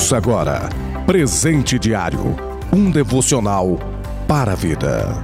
Ouça agora Presente Diário um devocional para a vida.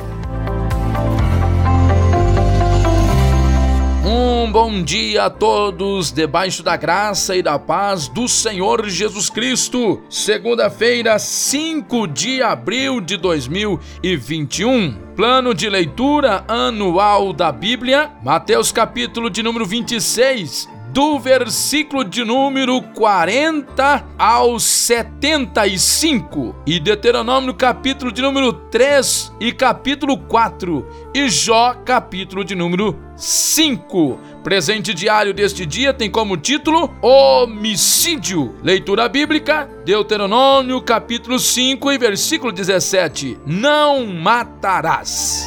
Um bom dia a todos, debaixo da graça e da paz do Senhor Jesus Cristo. Segunda-feira, 5 de abril de 2021. Plano de leitura anual da Bíblia, Mateus capítulo de número 26, do versículo de número 40 ao 75, e Deuteronômio capítulo de número 3 e capítulo 4, e Jó capítulo de número 5. Presente diário deste dia tem como título Homicídio. Leitura bíblica, Deuteronômio capítulo 5 e versículo 17. Não matarás.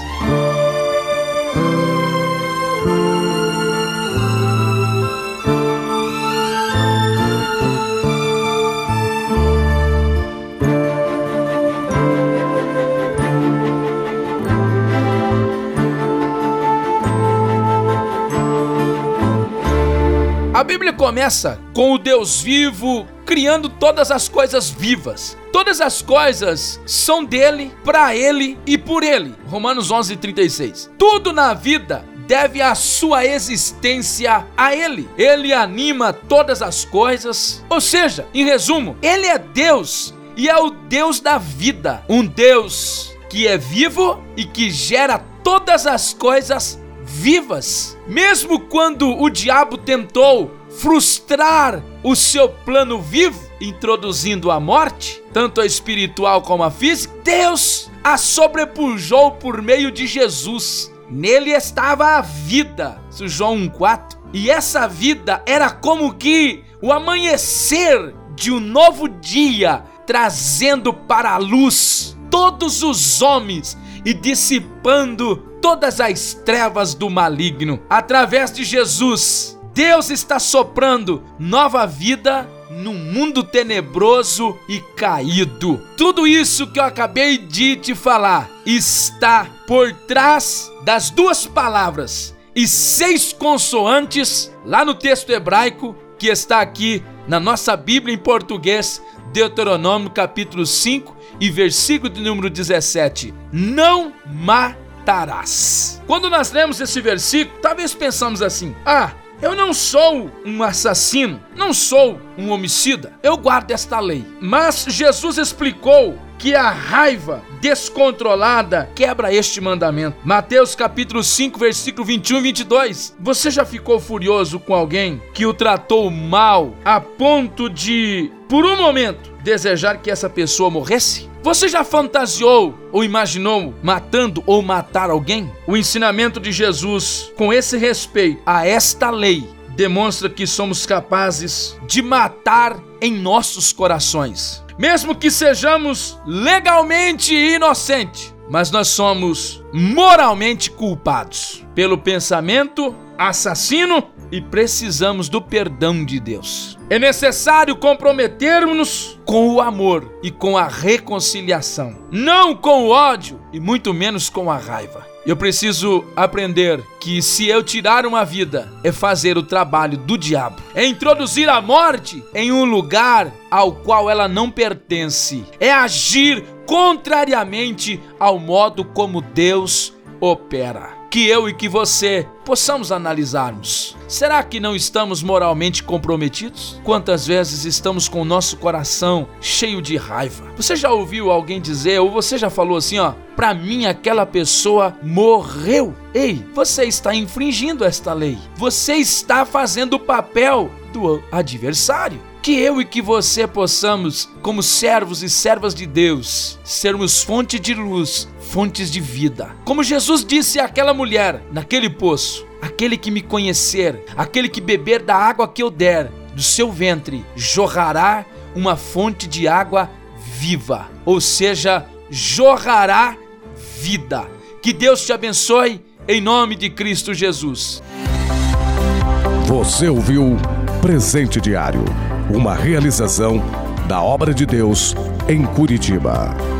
A Bíblia começa com o Deus vivo criando todas as coisas vivas. Todas as coisas são dele, para ele e por ele. Romanos 11:36. Tudo na vida deve a sua existência a ele. Ele anima todas as coisas. Ou seja, em resumo, ele é Deus e é o Deus da vida, um Deus que é vivo e que gera todas as coisas vivas. Mesmo quando o diabo tentou frustrar o seu plano vivo, introduzindo a morte, tanto a espiritual como a física, Deus a sobrepujou por meio de Jesus. Nele estava a vida, João 1,4. E essa vida era como que o amanhecer de um novo dia, trazendo para a luz todos os homens e dissipando todas as trevas do maligno. Através de Jesus, Deus está soprando nova vida num mundo tenebroso e caído. Tudo isso que eu acabei de te falar está por trás das duas palavras e seis consoantes lá no texto hebraico que está aqui na nossa Bíblia em português, Deuteronômio capítulo 5 e versículo de número 17. Não matarás. Quando nós lemos esse versículo, talvez pensamos assim: ah, eu não sou um assassino, não sou um homicida, eu guardo esta lei. Mas Jesus explicou que a raiva descontrolada quebra este mandamento. Mateus capítulo 5, versículo 21 e 22. Você já ficou furioso com alguém que o tratou mal a ponto de, por um momento, desejar que essa pessoa morresse? Você já fantasiou ou imaginou matando ou matar alguém? O ensinamento de Jesus com esse respeito a esta lei demonstra que somos capazes de matar em nossos corações mesmo que sejamos legalmente inocentes, mas nós somos moralmente culpados pelo pensamento assassino e precisamos do perdão de Deus. É necessário comprometermos-nos com o amor e com a reconciliação, não com o ódio e muito menos com a raiva. Eu preciso aprender que se eu tirar uma vida é fazer o trabalho do diabo, é introduzir a morte em um lugar ao qual ela não pertence, é agir contrariamente ao modo como Deus opera que eu e que você possamos analisarmos. Será que não estamos moralmente comprometidos? Quantas vezes estamos com o nosso coração cheio de raiva? Você já ouviu alguém dizer, ou você já falou assim, ó, para mim aquela pessoa morreu? Ei, você está infringindo esta lei. Você está fazendo o papel do adversário que eu e que você possamos, como servos e servas de Deus, sermos fonte de luz, fontes de vida. Como Jesus disse àquela mulher naquele poço: Aquele que me conhecer, aquele que beber da água que eu der, do seu ventre jorrará uma fonte de água viva, ou seja, jorrará vida. Que Deus te abençoe em nome de Cristo Jesus. Você ouviu Presente Diário, uma realização da obra de Deus em Curitiba.